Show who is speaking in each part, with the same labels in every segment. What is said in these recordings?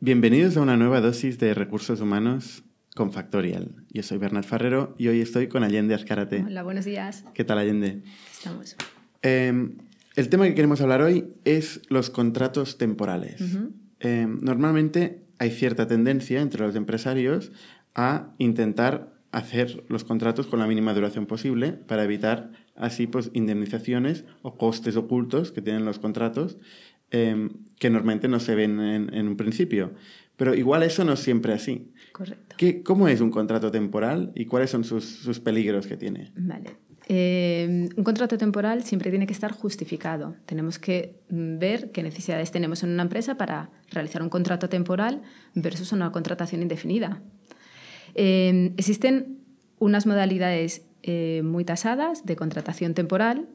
Speaker 1: Bienvenidos a una nueva dosis de recursos humanos con Factorial. Yo soy Bernat Ferrero y hoy estoy con Allende Ascarate.
Speaker 2: Hola, buenos días.
Speaker 1: ¿Qué tal, Allende?
Speaker 2: Estamos.
Speaker 1: Eh, el tema que queremos hablar hoy es los contratos temporales. Eh, normalmente hay cierta tendencia entre los empresarios a intentar hacer los contratos con la mínima duración posible para evitar así pues indemnizaciones o costes ocultos que tienen los contratos eh, que normalmente no se ven en, un principio. Pero igual eso no es siempre así.
Speaker 2: Correcto.
Speaker 1: ¿Qué, ¿Cómo es un contrato temporal y cuáles son sus, sus peligros que tiene?
Speaker 2: Vale. Eh, un contrato temporal siempre tiene que estar justificado. Tenemos que mm, ver qué necesidades tenemos en una empresa para realizar un contrato temporal versus una contratación indefinida. Eh, existen unas modalidades eh, muy tasadas de contratación temporal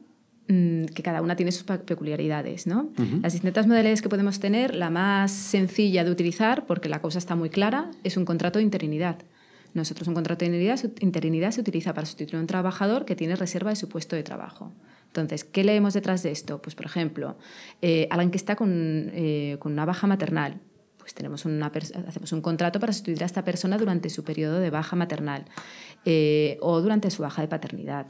Speaker 2: que cada una tiene sus peculiaridades. ¿no? Las distintas modalidades que podemos tener, la más sencilla de utilizar, porque la cosa está muy clara, es un contrato de interinidad. Nosotros un contrato de interinidad, se utiliza para sustituir a un trabajador que tiene reserva de su puesto de trabajo. Entonces, ¿qué leemos detrás de esto? Pues, por ejemplo, eh, alguien que está con, eh, con, una baja maternal, pues tenemos una hacemos un contrato para sustituir a esta persona durante su periodo de baja maternal eh, o durante su baja de paternidad.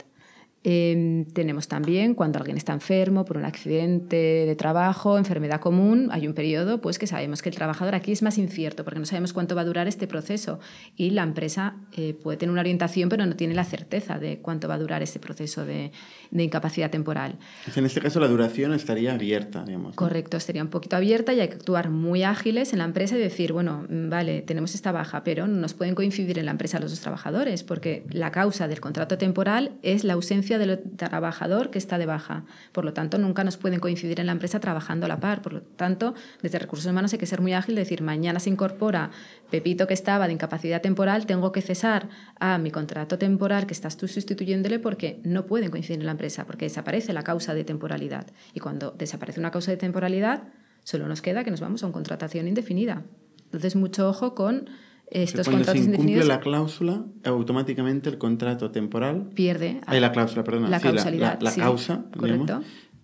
Speaker 2: Em, tenemos también cuando alguien está enfermo por un accidente de trabajo, enfermedad común, hay un periodo pues que sabemos que el trabajador aquí es más incierto porque no sabemos cuánto va a durar este proceso y la empresa eh, puede tener una orientación pero no tiene la certeza de cuánto va a durar este proceso de, de incapacidad temporal.
Speaker 1: En este caso la duración estaría abierta, digamos.
Speaker 2: Correcto, estaría un poquito abierta y hay que actuar muy ágiles en la empresa y decir, bueno, mm, vale, tenemos esta baja, pero no nos pueden coincidir en la empresa los dos trabajadores porque la causa del contrato temporal es la ausencia del trabajador que está de baja. Por lo tanto, nunca nos pueden coincidir en la empresa trabajando a la par. Por lo tanto, desde recursos humanos hay que ser muy ágil, decir, mañana se incorpora Pepito que estaba de incapacidad temporal, tengo que cesar a mi contrato temporal que estás tú sustituyéndole porque no pueden coincidir en la empresa, porque desaparece la causa de temporalidad. Y cuando desaparece una causa de temporalidad, solo nos queda que nos vamos a una contratación indefinida. Entonces, mucho ojo con estos
Speaker 1: cuando
Speaker 2: contratos
Speaker 1: se incumple la cláusula, automáticamente el contrato temporal
Speaker 2: pierde.
Speaker 1: Hay la cláusula, perdona.
Speaker 2: La causalidad.
Speaker 1: La, causa,
Speaker 2: correcto.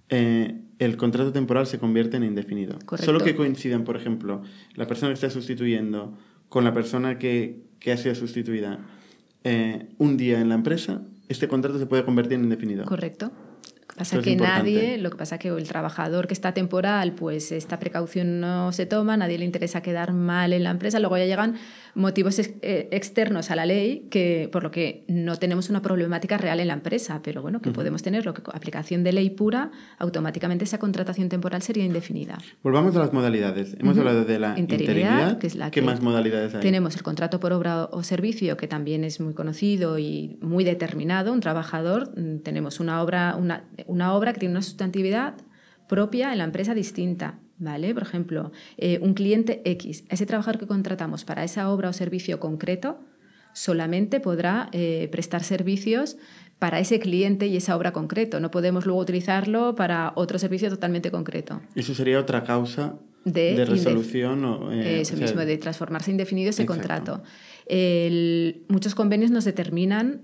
Speaker 1: Eh, el contrato temporal se convierte en indefinido.
Speaker 2: Correcto.
Speaker 1: Solo que coincidan, por ejemplo, la persona que está sustituyendo con la persona que, que ha sido sustituida eh, un día en la empresa, este contrato se puede convertir en indefinido.
Speaker 2: Correcto pasa que nadie, lo que pasa que el trabajador que está temporal, pues esta precaución no se toma, nadie le interesa quedar mal en la empresa, luego ya llegan motivos eh, externos a la ley que por lo que no tenemos una problemática real en la empresa, pero bueno, que podemos tener lo que aplicación de ley pura, automáticamente esa contratación temporal sería indefinida.
Speaker 1: Volvamos a las modalidades. Hemos hablado de la interinidad, que es la ¿qué más modalidades hay?
Speaker 2: Tenemos el contrato por obra o servicio, que también es muy conocido y muy determinado, un trabajador, mm, tenemos una obra, una, una obra que tiene una sustantividad propia en la empresa distinta. ¿Vale? Por ejemplo, eh, un cliente X, ese trabajador que contratamos para esa obra o servicio concreto, solamente podrá eh, prestar servicios para ese cliente y esa obra concreto. No podemos luego utilizarlo para otro servicio totalmente concreto.
Speaker 1: Eso sería otra causa de, resolución. O,
Speaker 2: eh, eso mismo, de transformarse indefinido ese contrato. muchos convenios nos determinan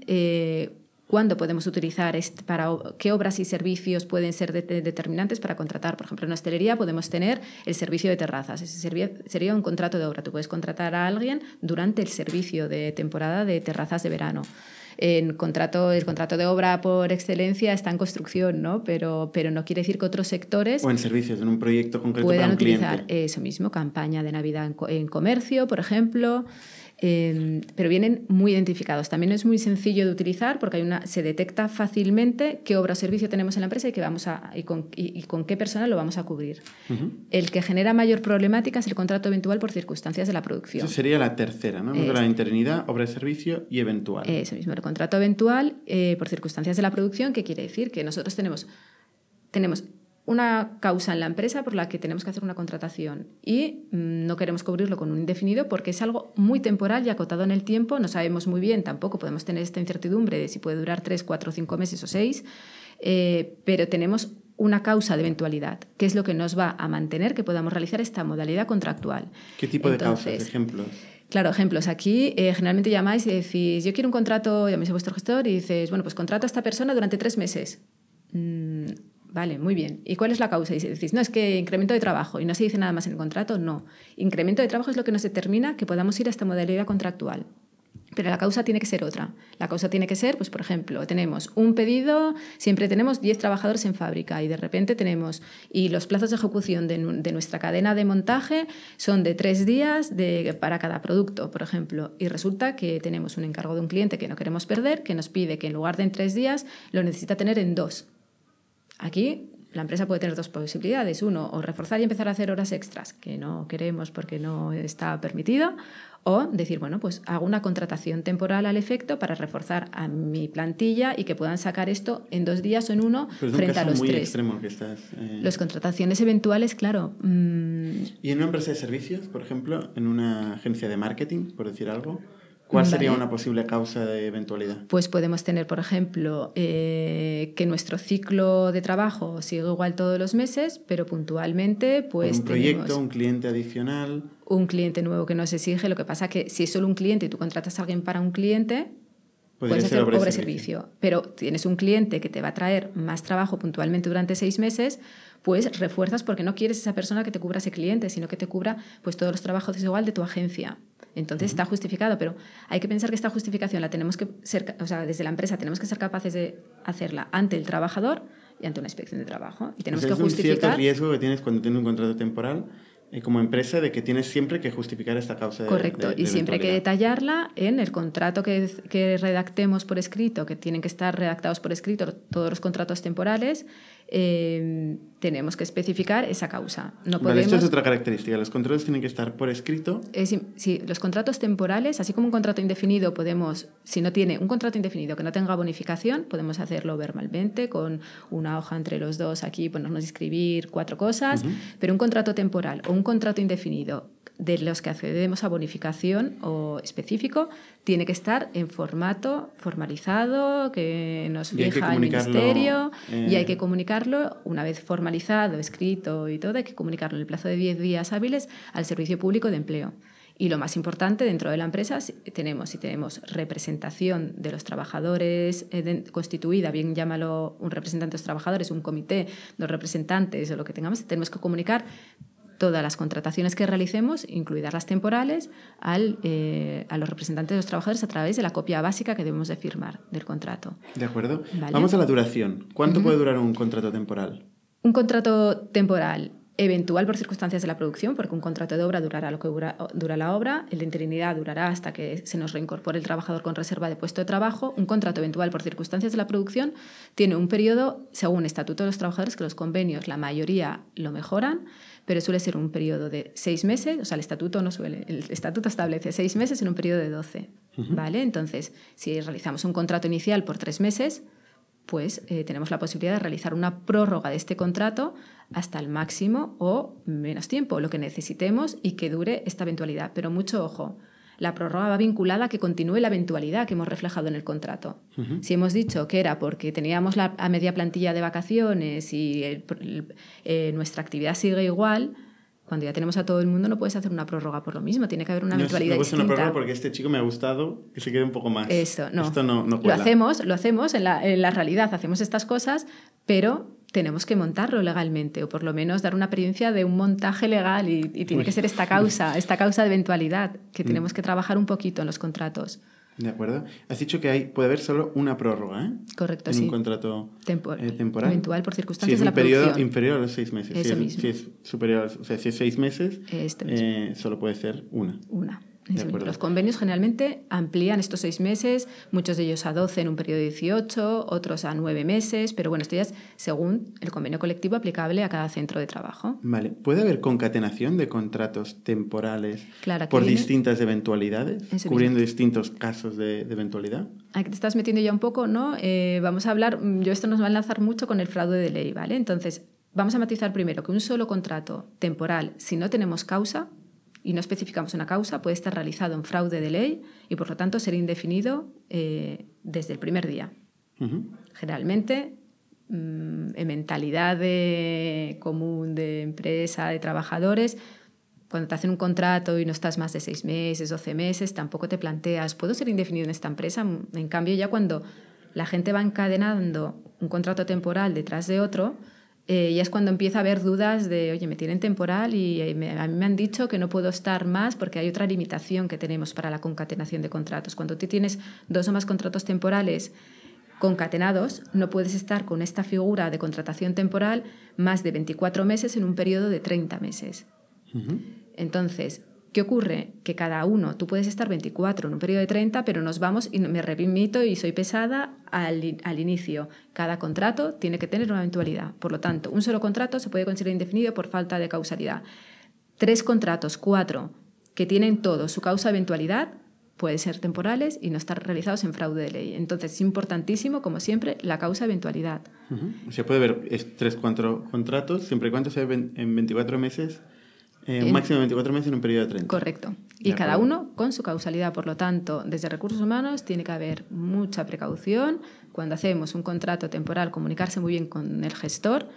Speaker 2: cuándo podemos utilizar, para qué obras y servicios pueden ser determinantes para contratar. Por ejemplo, en hostelería podemos tener el servicio de terrazas. Ese sería, un contrato de obra. Tú puedes contratar a alguien durante el servicio de temporada de terrazas de verano. En contrato, el contrato de obra por excelencia está en construcción, ¿no? Pero, pero no quiere decir que otros sectores...
Speaker 1: O en servicios, en un proyecto concreto
Speaker 2: puedan
Speaker 1: para un
Speaker 2: utilizar eso mismo, campaña de Navidad en comercio, por ejemplo. Em, pero vienen muy identificados. También es muy sencillo de utilizar porque hay una, se detecta fácilmente qué obra o servicio tenemos en la empresa y, qué vamos a, y, con, y, con qué persona lo vamos a cubrir. El que genera mayor problemática es el contrato eventual por circunstancias de la producción.
Speaker 1: Eso sería la tercera, ¿no? la interinidad, obra de servicio y eventual.
Speaker 2: Eso mismo, el contrato eventual eh, por circunstancias de la producción, que quiere decir que nosotros tenemos, tenemos una causa en la empresa por la que tenemos que hacer una contratación y mm, no queremos cubrirlo con un indefinido porque es algo muy temporal y acotado en el tiempo. No sabemos muy bien, tampoco podemos tener esta incertidumbre de si puede durar tres, cuatro, cinco meses o seis, eh, pero tenemos una causa de eventualidad, que es lo que nos va a mantener que podamos realizar esta modalidad contractual.
Speaker 1: ¿Qué tipo de causas? Ejemplos.
Speaker 2: Claro, ejemplos. Aquí eh, generalmente llamáis y decís, yo quiero un contrato, llaméis a vuestro gestor y dices, bueno, pues contrato a esta persona durante tres meses. Mm, Vale, muy bien. ¿Y cuál es la causa? Y decís, no, es que incremento de trabajo y no se dice nada más en el contrato, no. Incremento de trabajo es lo que nos determina que podamos ir a esta modalidad contractual. Pero la causa tiene que ser otra. La causa tiene que ser, pues por ejemplo, tenemos un pedido, siempre tenemos 10 trabajadores en fábrica y de repente tenemos, y los plazos de ejecución de, nuestra cadena de montaje son de tres días de, para cada producto, por ejemplo. Y resulta que tenemos un encargo de un cliente que no queremos perder, que nos pide que en lugar de en tres días lo necesita tener en dos. Aquí la empresa puede tener dos posibilidades. Uno, o reforzar y empezar a hacer horas extras, que no queremos porque no está permitido, o decir, bueno, pues hago una contratación temporal al efecto para reforzar a mi plantilla y que puedan sacar esto en dos días o en uno frente a los
Speaker 1: muy
Speaker 2: tres.
Speaker 1: extremo que estás. Eh...
Speaker 2: Las contrataciones eventuales, claro. Mmm...
Speaker 1: ¿Y en una empresa de servicios, por ejemplo, en una agencia de marketing, por decir algo? ¿Cuál sería una posible causa de eventualidad?
Speaker 2: Pues podemos tener, por ejemplo, eh, que nuestro ciclo de trabajo sigue igual todos los meses, pero puntualmente, pues.
Speaker 1: un proyecto, un cliente adicional.
Speaker 2: Un cliente nuevo que nos exige. Lo que pasa que si es solo un cliente y tú contratas a alguien para un cliente, puedes hacer pobre servicio. servicio. Pero tienes un cliente que te va a traer más trabajo puntualmente durante seis meses, pues refuerzas porque no quieres esa persona que te cubra ese cliente, sino que te cubra pues todos los trabajos igual de tu agencia. Entonces está justificado, pero hay que pensar que esta justificación la tenemos que ser, o sea, desde la empresa tenemos que ser capaces de hacerla ante el trabajador y ante una inspección de trabajo. Y tenemos que
Speaker 1: es
Speaker 2: justificar.
Speaker 1: un cierto riesgo que tienes cuando tienes un contrato temporal eh, como empresa de que tienes siempre que justificar esta causa de
Speaker 2: Correcto, y siempre hay que detallarla en el contrato que, que redactemos por escrito, que tienen que estar redactados por escrito todos los contratos temporales, eh, tenemos que especificar esa causa. No
Speaker 1: podemos... esto es otra característica. Los contratos tienen que estar por escrito.
Speaker 2: sí, los contratos temporales, así como un contrato indefinido, podemos, si no tiene un contrato indefinido que no tenga bonificación, podemos hacerlo verbalmente con una hoja entre los dos aquí, ponernos a escribir cuatro cosas, pero un contrato temporal o un contrato indefinido de los que accedemos a bonificación o específico tiene que estar en formato formalizado que nos fija el ministerio y hay que eh, comunicarlo una vez formalizado, escrito y todo, hay que comunicarlo en el plazo de 10 días hábiles al Servicio Público de Empleo. Y lo más importante dentro de la empresa tenemos, si tenemos representación de los trabajadores eh, constituida, bien llámalo un representante de los trabajadores, un comité de representantes o lo que tengamos, tenemos que comunicar todas las contrataciones que realicemos, incluidas las temporales, al, eh, a los representantes de los trabajadores a través de la copia básica que debemos de firmar del contrato.
Speaker 1: De acuerdo. Vamos a la duración. ¿Cuánto puede durar un contrato temporal?
Speaker 2: Un contrato temporal eventual por circunstancias de la producción, porque un contrato de obra durará lo que dura, dura, la obra, el de interinidad durará hasta que se nos reincorpore el trabajador con reserva de puesto de trabajo, un contrato eventual por circunstancias de la producción tiene un periodo, según Estatuto de los Trabajadores, que los convenios, la mayoría lo mejoran, pero suele ser un periodo de seis meses, o sea, el estatuto no suele, el estatuto establece seis meses en un periodo de doce, ¿vale? Entonces, si realizamos un contrato inicial por tres meses, pues eh, tenemos la posibilidad de realizar una prórroga de este contrato hasta el máximo o menos tiempo, lo que necesitemos y que dure esta eventualidad. Pero mucho ojo, la prórroga va vinculada a que continúe la eventualidad que hemos reflejado en el contrato. Si hemos dicho que era porque teníamos la, a media plantilla de vacaciones y eh, nuestra actividad sigue igual, cuando ya tenemos a todo el mundo no puedes hacer una prórroga por lo mismo, tiene que haber una eventualidad no,
Speaker 1: distinta. una prórroga porque este chico me ha gustado, que se quede un poco más.
Speaker 2: Esto no.
Speaker 1: Esto no, no
Speaker 2: Lo hacemos, lo hacemos en la, en la realidad, hacemos estas cosas, pero tenemos que montarlo legalmente o por lo menos dar una apariencia de un montaje legal y, tiene que ser esta causa, esta causa de eventualidad que mm. tenemos que trabajar un poquito en los contratos.
Speaker 1: De acuerdo. Has dicho que hay, puede haber solo una prórroga, ¿eh?
Speaker 2: Correcto,
Speaker 1: en
Speaker 2: sí.
Speaker 1: un contrato eh, temporal.
Speaker 2: Eventual por circunstancias
Speaker 1: si
Speaker 2: de
Speaker 1: la
Speaker 2: producción.
Speaker 1: periodo inferior a los seis meses.
Speaker 2: Eso
Speaker 1: si,
Speaker 2: mismo.
Speaker 1: si es superior, o sea, si es seis meses,
Speaker 2: este
Speaker 1: eh, solo puede ser una.
Speaker 2: Una. Los convenios generalmente amplían estos seis meses, muchos de ellos a 12 en un periodo de 18, otros a nueve meses, pero bueno, esto ya es según el convenio colectivo aplicable a cada centro de trabajo.
Speaker 1: Vale. ¿Puede haber concatenación de contratos temporales por distintas eventualidades, cubriendo distintos casos de, eventualidad?
Speaker 2: Aquí te estás metiendo ya un poco, ¿no? Eh, vamos a hablar, yo esto nos va a enlazar mucho con el fraude de ley, ¿vale? Entonces, vamos a matizar primero que un solo contrato temporal, si no tenemos causa, y no especificamos una causa, puede estar realizado en fraude de ley y por lo tanto ser indefinido eh, desde el primer día. Generalmente, mm, en mentalidad de común de empresa, de trabajadores, cuando te hacen un contrato y no estás más de seis meses, doce meses, tampoco te planteas, ¿puedo ser indefinido en esta empresa? En cambio, ya cuando la gente va encadenando un contrato temporal detrás de otro, eh, ya es cuando empieza a haber dudas de, oye, me tienen temporal y a mí me han dicho que no puedo estar más porque hay otra limitación que tenemos para la concatenación de contratos. Cuando tú tienes dos o más contratos temporales concatenados, no puedes estar con esta figura de contratación temporal más de 24 meses en un periodo de 30 meses. Entonces, ¿Qué ocurre? Que cada uno, tú puedes estar 24 en un periodo de 30, pero nos vamos y me remito y soy pesada al, al, inicio. Cada contrato tiene que tener una eventualidad. Por lo tanto, un solo contrato se puede considerar indefinido por falta de causalidad. Tres contratos, cuatro, que tienen todo su causa eventualidad, pueden ser temporales y no estar realizados en fraude de ley. Entonces es importantísimo, como siempre, la causa eventualidad.
Speaker 1: Se puede ver es tres, cuatro contratos, siempre y cuando se ven en 24 meses eh, un máximo de 24 meses en un periodo de 30.
Speaker 2: Correcto. Y cada uno con su causalidad. Por lo tanto, desde recursos humanos tiene que haber mucha precaución cuando hacemos un contrato temporal, comunicarse muy bien con el gestor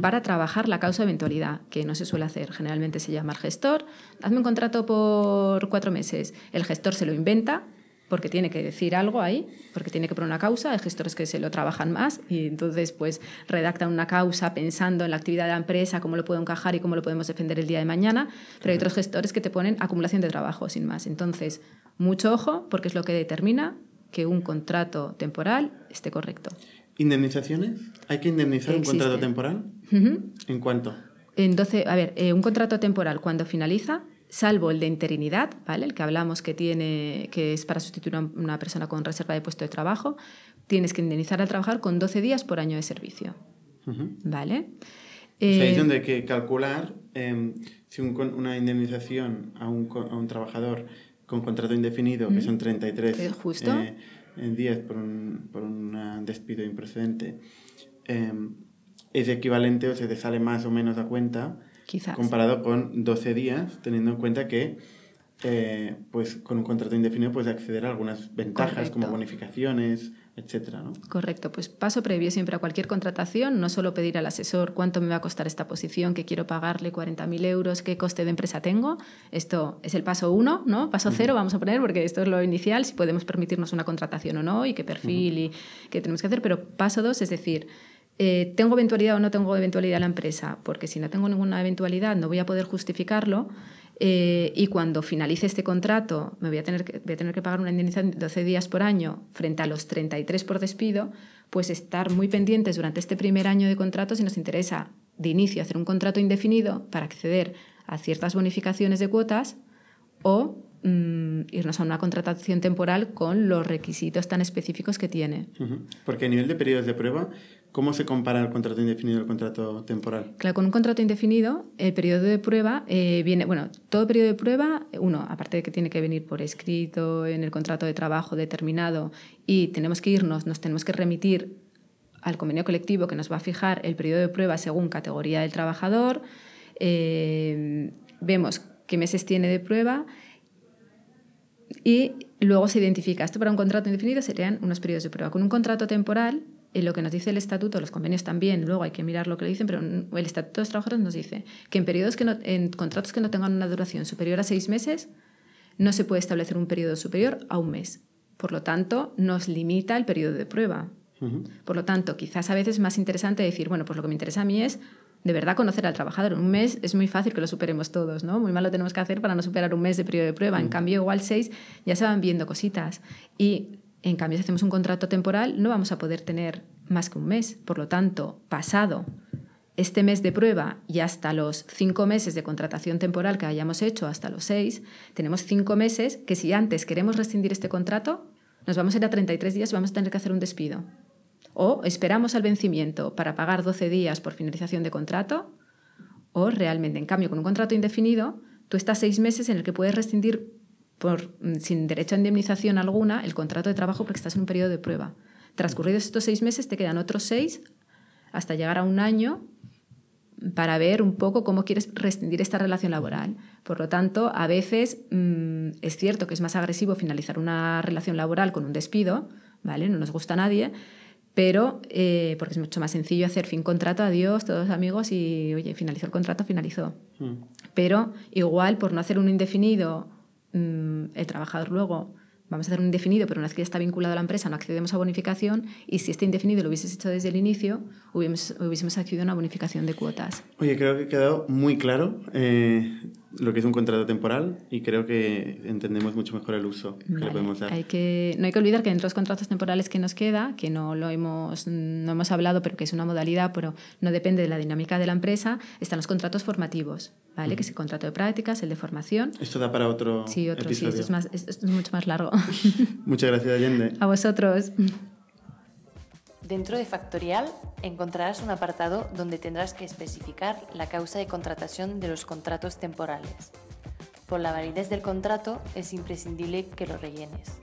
Speaker 2: para trabajar la causa de eventualidad, que no se suele hacer. Generalmente se llama al gestor, hazme un contrato por cuatro meses. El gestor se lo inventa porque tiene que decir algo ahí, porque tiene que poner una causa, hay gestores que se lo trabajan más y entonces pues redactan una causa pensando en la actividad de la empresa, cómo lo puedo encajar y cómo lo podemos defender el día de mañana, pero hay otros gestores que te ponen acumulación de trabajo sin más. Entonces, mucho ojo porque es lo que determina que un contrato temporal esté correcto.
Speaker 1: ¿Indemnizaciones? ¿Hay que indemnizar un contrato temporal? ¿En cuánto?
Speaker 2: En a ver, eh, un contrato temporal cuando finaliza salvo el de interinidad, ¿vale? el que hablamos que, tiene, que es para sustituir a una persona con reserva de puesto de trabajo, tienes que indemnizar al trabajar con 12 días por año de servicio. ¿Vale?
Speaker 1: Eh, es donde hay que calcular em, si una indemnización a un, a un, trabajador con contrato indefinido, que son 33
Speaker 2: justo.
Speaker 1: Eh, días por un, por un despido improcedente, em, es equivalente o se te sale más o menos a cuenta Comparado con 12 días, teniendo en cuenta que eh, pues con un contrato indefinido puedes acceder a algunas ventajas como bonificaciones, etcétera, ¿no?
Speaker 2: Correcto, pues paso previo siempre a cualquier contratación, no solo pedir al asesor cuánto me va a costar esta posición, que quiero pagarle 40.000 euros, qué coste de empresa tengo. Esto es el paso uno, ¿no? Paso cero vamos a poner, porque esto es lo inicial, si podemos permitirnos una contratación o no, y qué perfil y qué tenemos que hacer. Pero paso dos, es decir, eh, ¿tengo eventualidad o no tengo eventualidad la empresa? Porque si no tengo ninguna eventualidad no voy a poder justificarlo eh, y cuando finalice este contrato me voy a, tener que, voy a tener que pagar una indemnización de 12 días por año frente a los 33 por despido, pues estar muy pendientes durante este primer año de contrato si nos interesa de inicio hacer un contrato indefinido para acceder a ciertas bonificaciones de cuotas o mm, irnos a una contratación temporal con los requisitos tan específicos que tiene.
Speaker 1: Porque a nivel de periodos de prueba, ¿Cómo se compara el contrato indefinido al contrato temporal?
Speaker 2: Claro, con un contrato indefinido, el periodo de prueba eh, viene, bueno, todo periodo de prueba, uno, aparte de que tiene que venir por escrito en el contrato de trabajo determinado y tenemos que irnos, nos tenemos que remitir al convenio colectivo que nos va a fijar el periodo de prueba según categoría del trabajador, eh, vemos qué meses tiene de prueba y luego se identifica. Esto para un contrato indefinido serían unos periodos de prueba. Con un contrato temporal lo que nos dice el estatuto, los convenios también, luego hay que mirar lo que le dicen, pero el estatuto de los trabajadores nos dice que en periodos que no, en contratos que no tengan una duración superior a seis meses, no se puede establecer un periodo superior a un mes. Por lo tanto, nos limita el periodo de prueba. Por lo tanto, quizás a veces es más interesante decir, bueno, pues lo que me interesa a mí es de verdad conocer al trabajador. Un mes es muy fácil que lo superemos todos, ¿no? Muy mal lo tenemos que hacer para no superar un mes de periodo de prueba. En cambio, igual seis ya se van viendo cositas. Y en cambio, si hacemos un contrato temporal, no vamos a poder tener más que un mes. Por lo tanto, pasado este mes de prueba y hasta los cinco meses de contratación temporal que hayamos hecho, hasta los seis, tenemos cinco meses que si antes queremos rescindir este contrato, nos vamos a ir a 33 días vamos a tener que hacer un despido. O esperamos al vencimiento para pagar 12 días por finalización de contrato, o realmente, en cambio, con un contrato indefinido, tú estás seis meses en el que puedes rescindir por, mm, sin derecho a indemnización alguna el contrato de trabajo porque estás en un periodo de prueba. Transcurridos estos seis meses te quedan otros seis hasta llegar a un año para ver un poco cómo quieres rescindir esta relación laboral. Por lo tanto, a veces mm, es cierto que es más agresivo finalizar una relación laboral con un despido, ¿vale? No nos gusta a nadie, pero eh, porque es mucho más sencillo hacer fin contrato, adiós, todos amigos y, oye, finalizó el contrato, finalizó. Hmm. Pero igual por no hacer un indefinido Mm, el trabajador luego vamos a hacer un indefinido, pero una vez que ya está vinculado a la empresa no accedemos a bonificación y si este indefinido lo hubieses hecho desde el inicio, hubiésemos, accedido a una bonificación de cuotas.
Speaker 1: Oye, creo que ha quedado muy claro eh, lo que es un contrato temporal y creo que entendemos mucho mejor el uso que le podemos dar.
Speaker 2: Hay que, no hay que olvidar que dentro de los contratos temporales que nos queda, que no lo hemos, no hemos hablado, pero que es una modalidad, pero no depende de la dinámica de la empresa, están los contratos formativos, ¿vale? Que es el contrato de prácticas, el de formación.
Speaker 1: Esto da para otro
Speaker 2: Sí, otro,
Speaker 1: episodio.
Speaker 2: sí, esto es, más, esto es mucho más largo.
Speaker 1: Muchas gracias, Allende.
Speaker 2: A vosotros.
Speaker 3: Dentro de Factorial encontrarás un apartado donde tendrás que especificar la causa de contratación de los contratos temporales. Por la validez del contrato es imprescindible que lo rellenes.